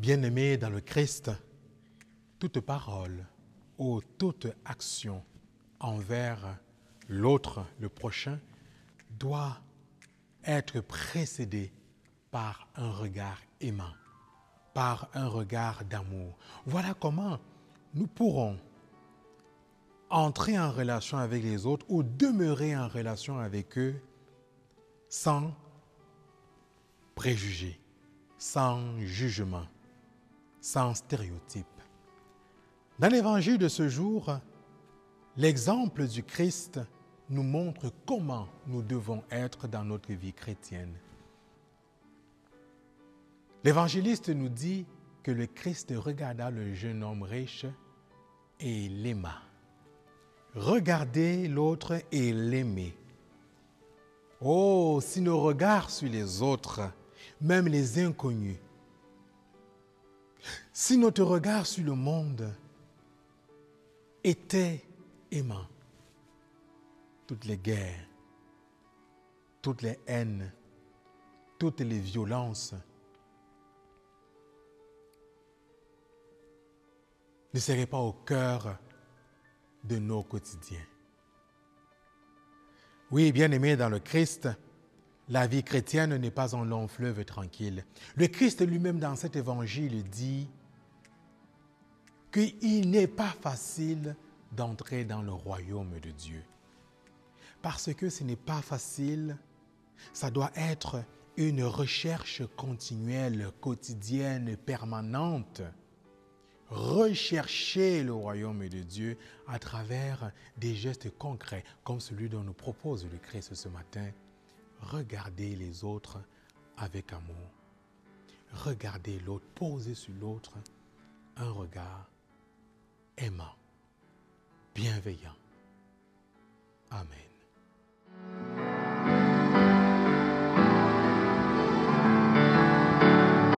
Bien-aimés dans le Christ, toute parole ou toute action envers l'autre, le prochain, doit être précédée par un regard aimant, par un regard d'amour. Voilà comment nous pourrons entrer en relation avec les autres ou demeurer en relation avec eux sans préjugés, sans jugement, sans stéréotypes. Dans l'évangile de ce jour, l'exemple du Christ nous montre comment nous devons être dans notre vie chrétienne. L'évangéliste nous dit que le Christ regarda le jeune homme riche et l'aima. Regarder l'autre et l'aimer. Oh, si nos regards sur les autres, même les inconnus, si notre regard sur le monde était aimant, toutes les guerres, toutes les haines, toutes les violences ne seraient pas au cœur de nos quotidiens. Oui, bien aimé dans le Christ, la vie chrétienne n'est pas un long fleuve tranquille. Le Christ lui-même dans cet évangile dit qu'il n'est pas facile d'entrer dans le royaume de Dieu. Parce que ce n'est pas facile, ça doit être une recherche continuelle, quotidienne, permanente. Rechercher le royaume de Dieu à travers des gestes concrets, comme celui dont nous propose le Christ ce matin. Regardez les autres avec amour. Regardez l'autre, posez sur l'autre un regard aimant, bienveillant. Amen.